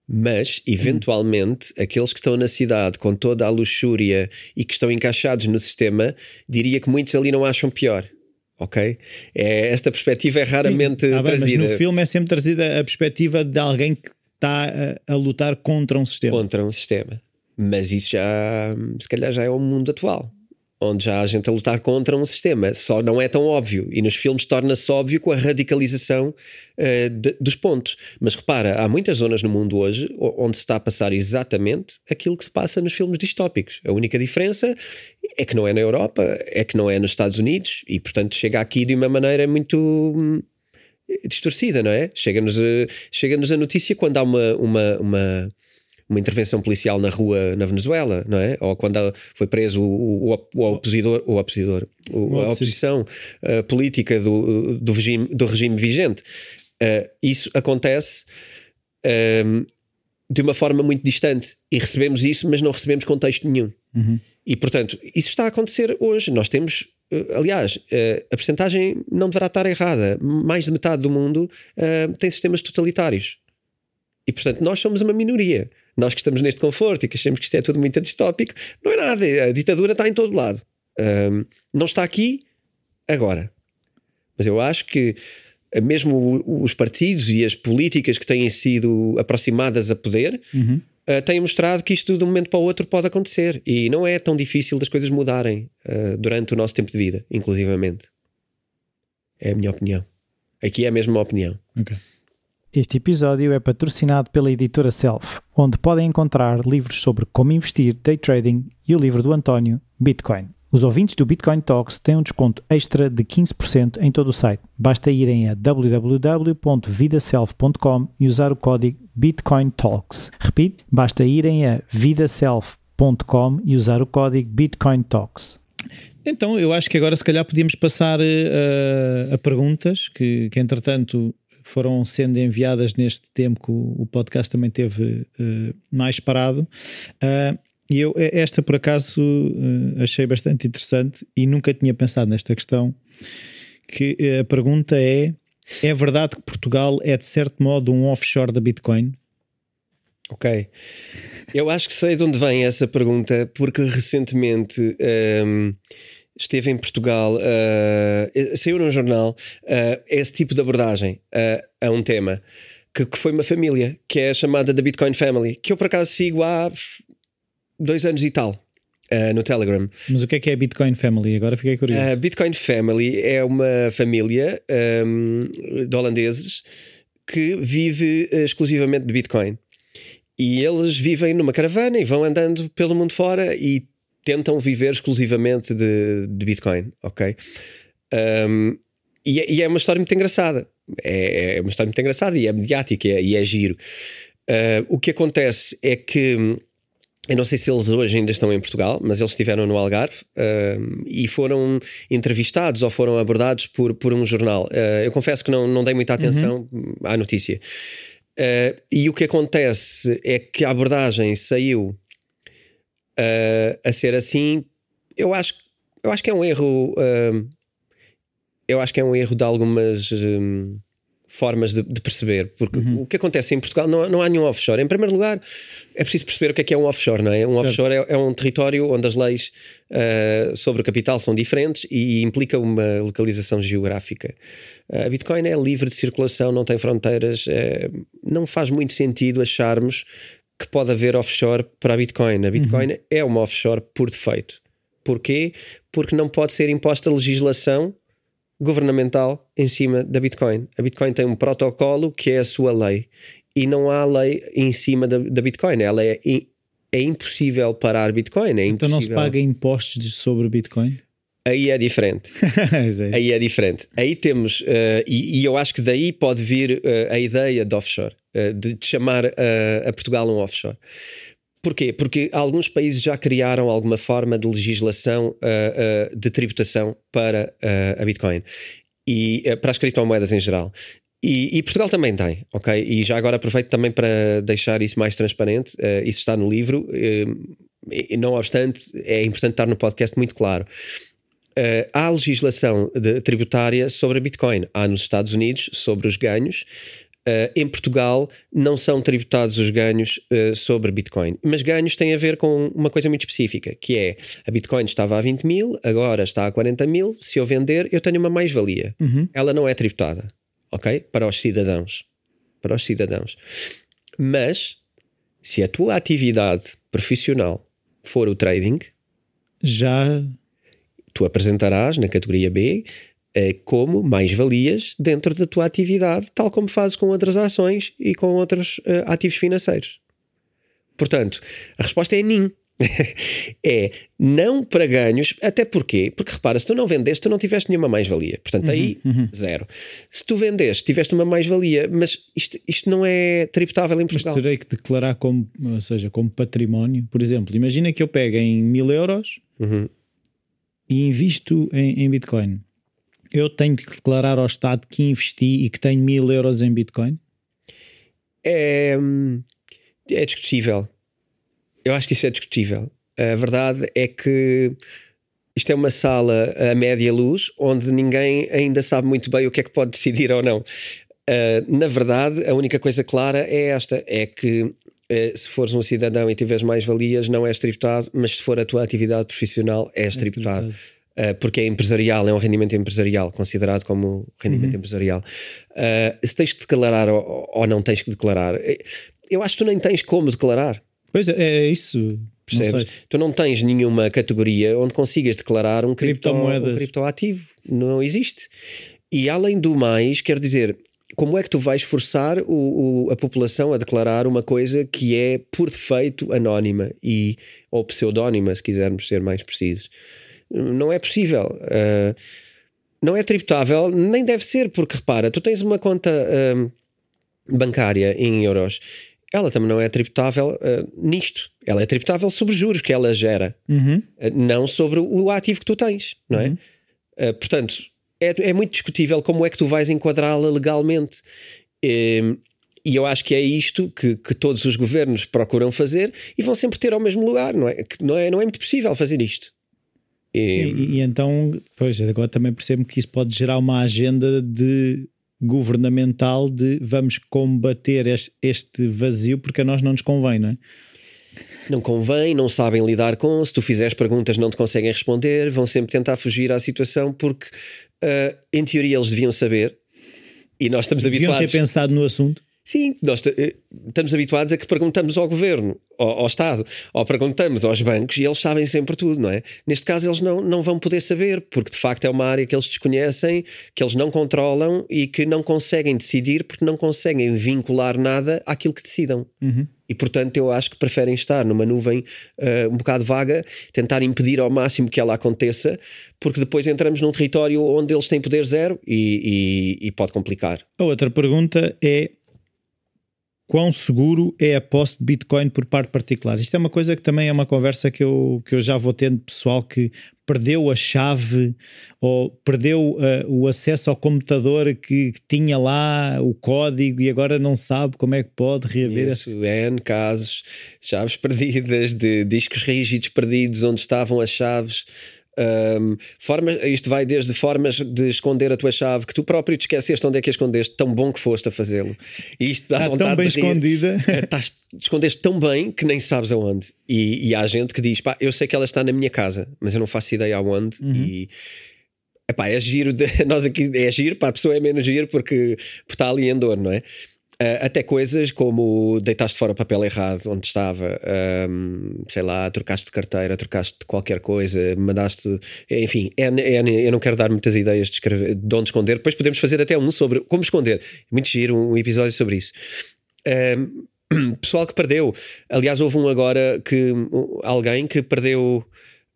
Mas, eventualmente, aqueles que estão na cidade com toda a luxúria e que estão encaixados no sistema, diria que muitos ali não acham pior. ok? É, esta perspectiva é raramente Ah, bem, mas trazida no filme é sempre trazida a perspectiva de alguém que está a, a lutar contra um sistema. contra um sistema. Mas isso já, se calhar, já é o mundo atual. Onde já há gente a lutar contra um sistema, só não é tão óbvio. E nos filmes torna-se óbvio com a radicalização eh, de- dos pontos. Mas repara, há muitas zonas no mundo hoje onde se está a passar exatamente aquilo que se passa nos filmes distópicos. A única diferença é que não é na Europa, é que não é nos Estados Unidos e, portanto, chega aqui de uma maneira muito hum, distorcida, não é? Chega-nos a, chega-nos a notícia quando há uma, uma, uma, uma intervenção policial na rua na Venezuela, não é? Ou quando foi preso o, o, o opositor, o opositor o- a oposição uh, política do, do, regime, do regime vigente. Uh, isso acontece um, de uma forma muito distante e recebemos isso, mas não recebemos contexto nenhum. Uhum. E portanto, isso está a acontecer hoje. Nós temos, eh, aliás, a percentagem não deverá estar errada. Mais de metade do mundo tem sistemas totalitários. E portanto, nós somos uma minoria. Nós que estamos neste conforto e que achamos que isto é tudo muito distópico, não é nada. A ditadura está em todo lado. Ahm, não está aqui agora. Mas eu acho que eh, mesmo os partidos e as políticas que têm sido aproximadas a poder Uhum. uh, têm mostrado que isto de um momento para o outro pode acontecer e não é tão difícil das coisas mudarem uh, durante o nosso tempo de vida, inclusivamente. É a minha opinião. Aqui é mesmo uma opinião. Ok. Este episódio é patrocinado pela editora Self, onde podem encontrar livros sobre como investir, day trading e o livro do António, Bitcoin. Os ouvintes do Bitcoin Talks têm um desconto extra de 15% em todo o site. Basta irem a www.vidaself.com e usar o código Bitcoin Talks. Repito, basta irem a vidaself.com e usar o código Bitcoin Talks. Então, eu acho que agora se calhar podíamos passar eh, a, a perguntas que, que, entretanto, foram sendo enviadas neste tempo que o, podcast também teve eh, mais parado. Ah, e eu, esta, por acaso, eh, achei bastante interessante e nunca tinha pensado nesta questão. Que eh, a pergunta é: é verdade que Portugal é, de certo modo, um offshore da Bitcoin? Ok. Eu acho que sei de onde vem essa pergunta, porque recentemente um, esteve em Portugal, uh, saiu num jornal uh, esse tipo de abordagem uh, a um tema, que, que, foi uma família, que é chamada da Bitcoin Family, que eu por acaso sigo há dois anos e tal. no Telegram. Mas o que é que é Bitcoin Family? Agora fiquei curioso. A Bitcoin Family é uma família um, de holandeses que vive exclusivamente de Bitcoin. E eles vivem numa caravana e vão andando pelo mundo fora e tentam viver exclusivamente de, de Bitcoin, ok? Um, e, é, e, é uma história muito engraçada. É, é, uma história muito engraçada e é mediática e é, e é giro. Uh, o que acontece é que eu não sei se eles hoje ainda estão em Portugal, mas eles estiveram no Algarve uh, e foram entrevistados ou foram abordados por, por um jornal. Uh, eu confesso que não, não dei muita atenção uhum. à notícia. Uh, e o que acontece é que a abordagem saiu uh, a ser assim. Eu acho, eu acho que é um erro. Uh, eu acho que é um erro de algumas um, formas de, de, perceber, porque uhum. o que acontece em Portugal não, não há nenhum offshore. Em primeiro lugar, é preciso perceber o que é que é um offshore, não é? Um certo. offshore é, é, um território onde as leis sobre o capital são diferentes e implica uma localização geográfica. A Bitcoin é livre de circulação, não tem fronteiras, é, não faz muito sentido acharmos que pode haver offshore para a Bitcoin. A Bitcoin uhum. é uma offshore por defeito. Porquê? Porque não pode ser imposta legislação governamental em cima da Bitcoin. A Bitcoin tem um protocolo que é a sua lei e não há lei em cima da, da Bitcoin. Ela é, é impossível parar Bitcoin. É então impossível. não se paga impostos sobre Bitcoin? Aí é diferente. aí é diferente. Aí temos, uh, e, e, eu acho que daí pode vir uh, a ideia de offshore, uh, de, chamar a Portugal um offshore. Porquê? Porque alguns países já criaram alguma forma de legislação de tributação para a Bitcoin e para as criptomoedas em geral. E, e, Portugal também tem, ok? E já agora aproveito também para deixar isso mais transparente. isso está no livro. não obstante, é importante estar no podcast muito claro. Uh, há legislação de, tributária sobre a Bitcoin. Há nos Estados Unidos sobre os ganhos Uh, em Portugal não são tributados os ganhos uh, sobre Bitcoin, mas ganhos têm a ver com uma coisa muito específica, que é a Bitcoin estava a 20 mil, agora está a 40 mil, se eu vender eu tenho uma mais-valia. Uhum. Ela não é tributada, ok? Para os cidadãos. Para os cidadãos. Mas, se a tua atividade profissional for o trading, Já. Tu apresentarás na categoria B eh, como mais-valias dentro da tua atividade, tal como fazes com outras ações e com outros eh, ativos financeiros. Portanto, a resposta é NIM. é não para ganhos, até porque, porque repara, se tu não vendeste, tu não tiveste nenhuma mais-valia, portanto, aí uhum. zero. Se tu vendeste, tiveste uma mais-valia, mas isto, isto não é tributável em Mas Portugal. terei que declarar como, ou seja, como património. Por exemplo, imagina que eu pego em mil euros Uhum. E invisto em, em Bitcoin. Eu tenho que declarar ao Estado que investi e que tenho mil euros em Bitcoin? É, hum, é discutível. Eu acho que isso é discutível. A verdade é que isto é uma sala a média luz onde ninguém ainda sabe muito bem o que é que pode decidir ou não. Ah, na verdade, a única coisa clara é esta: é que se fores um cidadão e tiveres mais valias, não és tributado, mas se for a tua atividade profissional, és tributado. Uh, porque é empresarial, é um rendimento empresarial, considerado como rendimento empresarial. Uh, se tens que declarar ou, ou não tens que declarar, eh, eu acho que tu nem tens como declarar. Pois é, é isso. Não Percebes? sei. Tu não tens nenhuma categoria onde consigas declarar um, cripto, um criptoativo. Não existe. E além do mais, quer dizer, como é que tu vais forçar o- o- a população a declarar uma coisa que é por defeito anónima e, ou pseudónima, se quisermos ser mais precisos? Não é possível. Ah, não é tributável, nem deve ser, porque repara, tu tens uma conta ah, bancária em euros. Ela também não é tributável ah, nisto. Ela é tributável sobre os juros que ela gera, Uhum. não sobre o ativo que tu tens, não é? Uhum. Uh, portanto, é, é muito discutível como é que tu vais enquadrá-la legalmente. Um, e eu acho que é isto que, que todos os governos procuram fazer e vão sempre ter ao mesmo lugar, não é? Que não é, não é muito possível fazer isto. E- Sim, e, e então, pois, agora também percebo que isso pode gerar uma agenda de governamental de vamos combater este, este vazio porque a nós não nos convém, não é? Não convém, não sabem lidar com. Se tu fizeres perguntas, não te conseguem responder, vão sempre tentar fugir à situação porque, uh, em teoria, eles deviam saber. E nós estamos Deviam habituados. ter pensado no assunto. Sim, nós eh, estamos habituados a que perguntamos ao governo, ao, ao Estado, ou perguntamos aos bancos e eles sabem sempre tudo, não é? Neste caso, eles não, não vão poder saber, porque de facto é uma área que eles desconhecem, que eles não controlam e que não conseguem decidir porque não conseguem vincular nada àquilo que decidam. Uhum. E portanto, eu acho que preferem estar numa nuvem eh, um bocado vaga, tentar impedir ao máximo que ela aconteça, porque depois entramos num território onde eles têm poder zero e, e- e pode complicar. A outra pergunta é quão seguro é a posse de Bitcoin por parte de particulares? Isto é uma coisa que também é uma conversa que eu, que eu já vou tendo pessoal que perdeu a chave ou perdeu eh, o acesso ao computador que, que tinha lá o código e agora não sabe como é que pode reaver. Isso, N casos, chaves perdidas, de discos rígidos perdidos, onde estavam as chaves. Ahm, formas, isto vai desde formas de esconder a tua chave que tu próprio te esqueceste onde é que a escondeste, tão bom que foste a fazê-lo. E isto dá Está vontade tão bem de rir. escondida. Estás, te escondeste tão bem que nem sabes aonde. E, e há gente que diz: pá, eu sei que ela está na minha casa, mas eu não faço ideia aonde. E epá, é giro, de- nós aqui é giro, para a pessoa é menos giro porque, porque está ali em dor, não é? Ah, até coisas como deitaste fora o papel errado onde estava, ahm, sei lá, trocaste de carteira, trocaste de qualquer coisa, mandaste, enfim, é, é- eu não quero dar muitas ideias de, escrever, de onde esconder, depois podemos fazer até um sobre como esconder. Muito giro, um episódio sobre isso. Ahm, pessoal que perdeu. Aliás, houve um agora que um, alguém que perdeu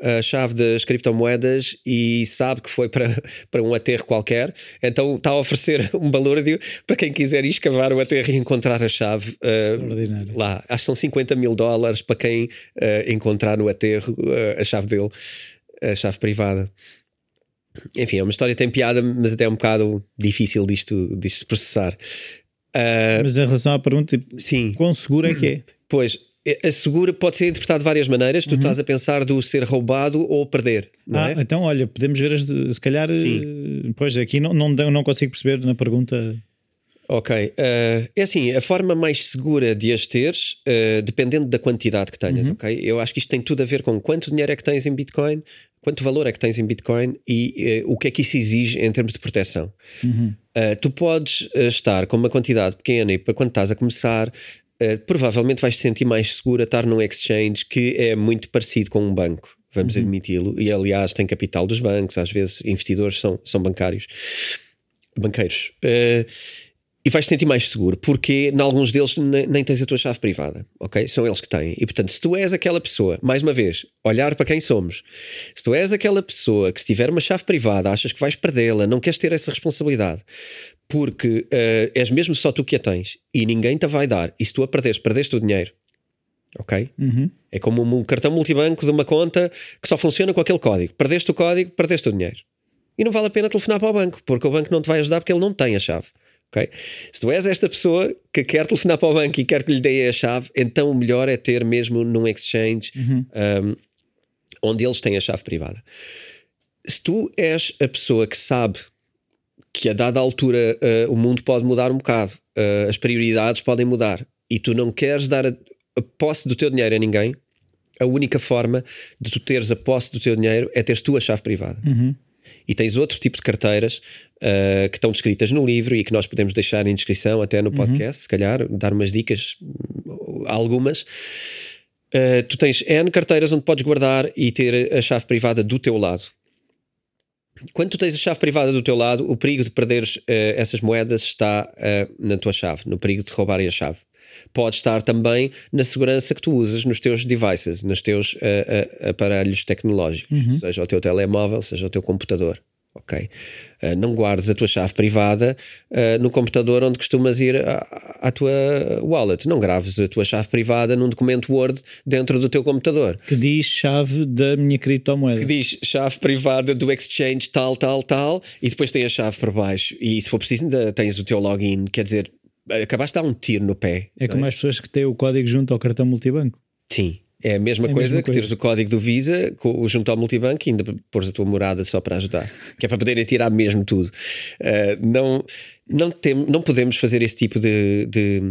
a chave das criptomoedas e sabe que foi para, para um aterro qualquer, então está a oferecer um balúrdio para quem quiser ir escavar o aterro e encontrar a chave Extraordinário. lá. Acho que são 50 mil dólares para quem ah, encontrar no aterro ah, a chave dele, a chave privada. Enfim, é uma história tem piada, mas até é um bocado difícil disto, disto se processar. Mas em relação à pergunta, sim. quão seguro é que é? Pois, a segura pode ser interpretada de várias maneiras. Tu estás a pensar do ser roubado ou perder, não Ah, é? então olha, podemos ver as de- se calhar Sim. eh, pois aqui não, não, não consigo perceber na pergunta Ok. Uh, é assim, a forma mais segura de as teres, uh, dependendo da quantidade que tenhas, Uhum. ok? Eu acho que isto tem tudo a ver com quanto dinheiro é que tens em Bitcoin, quanto valor é que tens em Bitcoin e uh, o que é que isso exige em termos de proteção. Uhum. Uh, tu podes estar com uma quantidade pequena e para quando estás a começar, uh, provavelmente vais te sentir mais seguro a estar num exchange que é muito parecido com um banco, vamos admiti-lo, e aliás tem capital dos bancos, às vezes investidores são, são bancários, banqueiros. Uh, e vais te sentir mais seguro, porque em alguns deles ne- nem tens a tua chave privada, ok? São eles que têm. E portanto, se tu és aquela pessoa, mais uma vez, olhar para quem somos, se tu és aquela pessoa que se tiver uma chave privada, achas que vais perdê-la, não queres ter essa responsabilidade, porque eh, és mesmo só tu que a tens e ninguém te vai dar, e se tu a perderes, perdeste o dinheiro, ok? Uhum. É como um cartão multibanco de uma conta que só funciona com aquele código. Perdeste o código, perdeste o dinheiro. E não vale a pena telefonar para o banco, porque o banco não te vai ajudar porque ele não tem a chave. ok? Se tu és esta pessoa que quer telefonar para o banco e quer que lhe dê a chave, então o melhor é ter mesmo num exchange um, onde eles têm a chave privada. Se tu és a pessoa que sabe que a dada altura uh, o mundo pode mudar um bocado, uh, as prioridades podem mudar e tu não queres dar a, a posse do teu dinheiro a ninguém, a única forma de tu teres a posse do teu dinheiro é teres tu a chave privada. Uhum. E tens outro tipo de carteiras uh, que estão descritas no livro e que nós podemos deixar em descrição até no podcast, se calhar, dar umas dicas, algumas. Tu tens N carteiras onde podes guardar e ter a chave privada do teu lado. Quando tu tens a chave privada do teu lado, o perigo de perderes uh, essas moedas está uh, na tua chave, no perigo de roubarem a chave. Pode estar também na segurança que tu usas nos teus devices, nos teus uh, aparelhos tecnológicos, Uhum. seja o teu telemóvel, seja o teu computador. Ok? Uh, não guardes a tua chave privada uh, no computador onde costumas ir à, à tua wallet. Não graves a tua chave privada num documento Word dentro do teu computador Que diz chave da minha criptomoeda. que diz chave privada do exchange tal, tal, tal, e depois tem a chave por baixo. E se for preciso, ainda tens o teu login. Quer dizer, acabaste de dar um tiro no pé. É como as pessoas que têm o código junto ao cartão multibanco. Sim. É a mesma É a coisa mesma que coisa. teres o código do Visa junto ao multibanco e ainda pôres a tua morada só para ajudar, que é para poderem tirar mesmo tudo. Uh, não, não, tem, não podemos fazer esse tipo de, de,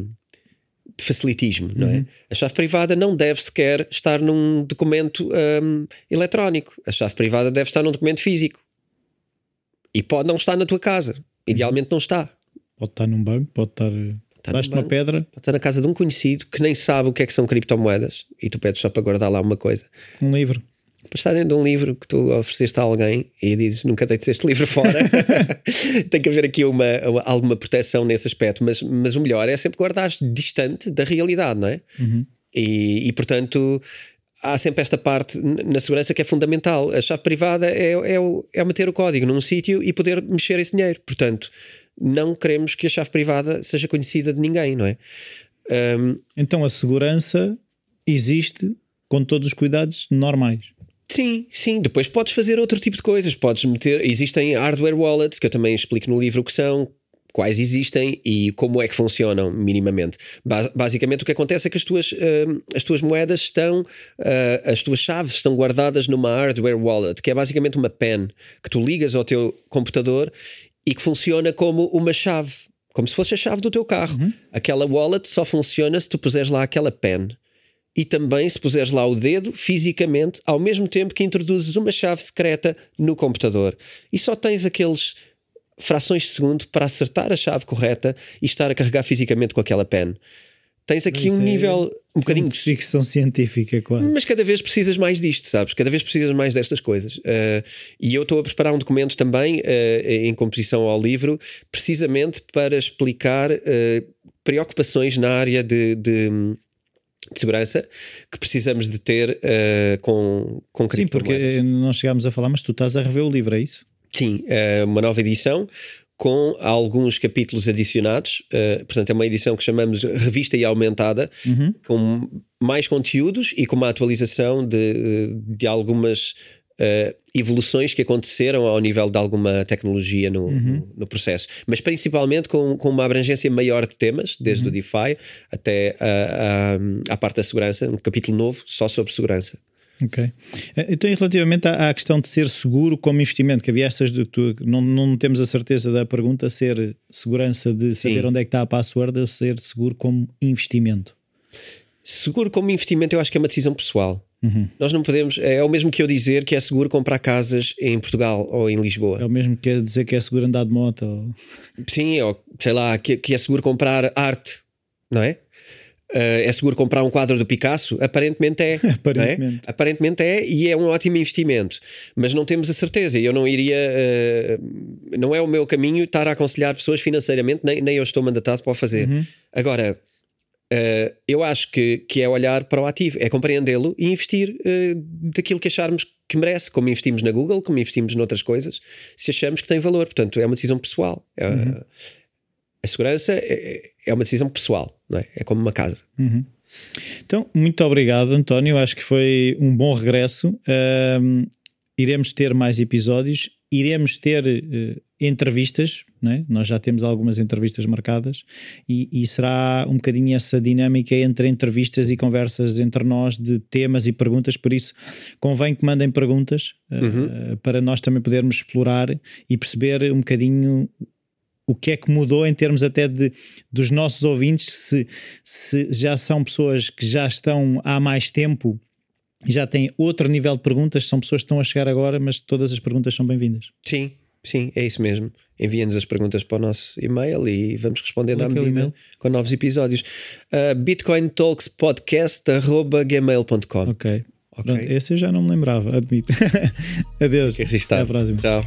de facilitismo, não é? A chave privada não deve sequer estar num documento um, eletrónico. A chave privada deve estar num documento físico. E pode não estar na tua casa. Idealmente não está. Pode estar num banco, pode estar eh, Está num uma pedra, Pode estar na casa de um conhecido que nem sabe o que é que são criptomoedas e tu pedes só para guardar lá uma coisa. um livro. para estar dentro de um livro que tu ofereceste a alguém e dizes nunca deites este livro fora. Tem que haver aqui uma, uma- alguma proteção nesse aspecto, mas, mas o melhor é sempre guardar distante da realidade, não é? Uhum. E, e, portanto há sempre esta parte na segurança que é fundamental. A chave privada é, é, é meter o código num sítio e poder mexer esse dinheiro. Portanto, não queremos que a chave privada seja conhecida de ninguém, não é? Um, Então a segurança existe com todos os cuidados normais. Sim, sim. Depois podes fazer outro tipo de coisas. Podes meter. Existem hardware wallets que eu também explico no livro o que são, quais existem e como é que funcionam minimamente. Bas- basicamente o que acontece é que as tuas, hum, as tuas moedas estão, ah, as tuas chaves estão guardadas numa hardware wallet, que é basicamente uma pen que tu ligas ao teu computador e que funciona como uma chave, como se fosse a chave do teu carro. Aquela wallet só funciona se tu puseres lá aquela pen. E também se puseres lá o dedo fisicamente, ao mesmo tempo que introduzes uma chave secreta no computador. E só tens aqueles frações de segundo para acertar a chave correta e estar a carregar fisicamente com aquela pen. Tens aqui um é nível um bocadinho de ficção científica quase. mas cada vez precisas mais disto, sabes? Cada vez precisas mais destas coisas. Uh, e eu estou a preparar um documento também, uh, em composição ao livro, precisamente para explicar uh, preocupações na área de, de- de segurança que precisamos de ter com, com Sim, porque não chegámos a falar, mas tu estás a rever o livro, é isso? Sim, uma nova edição com alguns capítulos adicionados. Uh, portanto, é uma edição que chamamos Revista e Aumentada, Uhum. com mais conteúdos e com uma atualização de, de algumas uh, evoluções que aconteceram ao nível de alguma tecnologia no, no, no processo. Mas principalmente com, com uma abrangência maior de temas, desde o DeFi até a, a, à parte da segurança, um capítulo novo só sobre segurança. Ok. Eh, então, e relativamente à, à, questão de ser seguro como investimento, que havia essas de tu, não, não temos a certeza da pergunta, ser segurança de saber Sim. onde é que está a password ou ser seguro como investimento? Seguro como investimento, eu acho que é uma decisão pessoal. Uhum. Nós não podemos. É o mesmo que eu dizer que é seguro comprar casas em Portugal ou em Lisboa. É o mesmo que dizer que é seguro andar de moto. Ou... Sim, ou sei lá, que, que é seguro comprar arte, não é? Uh, é seguro comprar um quadro do Picasso? Aparentemente é. Aparentemente. É? Aparentemente é e é um ótimo investimento. Mas não temos a certeza. Eu não iria. Uh, não é o meu caminho estar a aconselhar pessoas financeiramente, nem, nem eu estou mandatado para o fazer. Uhum. Agora, uh, eu acho que, que é olhar para o ativo, é compreendê-lo e investir daquilo que acharmos que merece, como investimos na Google, como investimos noutras coisas, se achamos que tem valor. Portanto, é uma decisão pessoal. Uhum a segurança é, é, uma decisão pessoal, não é? É como uma casa. Uhum. Então, muito obrigado, António. Acho que foi um bom regresso. Um, iremos ter mais episódios, iremos ter uh, entrevistas, é? nós já temos algumas entrevistas marcadas, e, e, será um bocadinho essa dinâmica entre entrevistas e conversas entre nós de temas e perguntas. Por isso, convém que mandem perguntas uh, uhum. para nós também podermos explorar e perceber um bocadinho o que é que mudou em termos até de dos nossos ouvintes, se, se já são pessoas que já estão há mais tempo e já têm outro nível de perguntas, são pessoas que estão a chegar agora, mas todas as perguntas são bem-vindas. Sim, sim, é isso mesmo. Enviem-nos as perguntas para o nosso e-mail e vamos respondendo à medida com novos episódios. Uh, bitcointalkspodcast.gmail.com Ok. Okay. Pronto, esse eu já não me lembrava, admito. Adeus. Até a próxima. Tchau.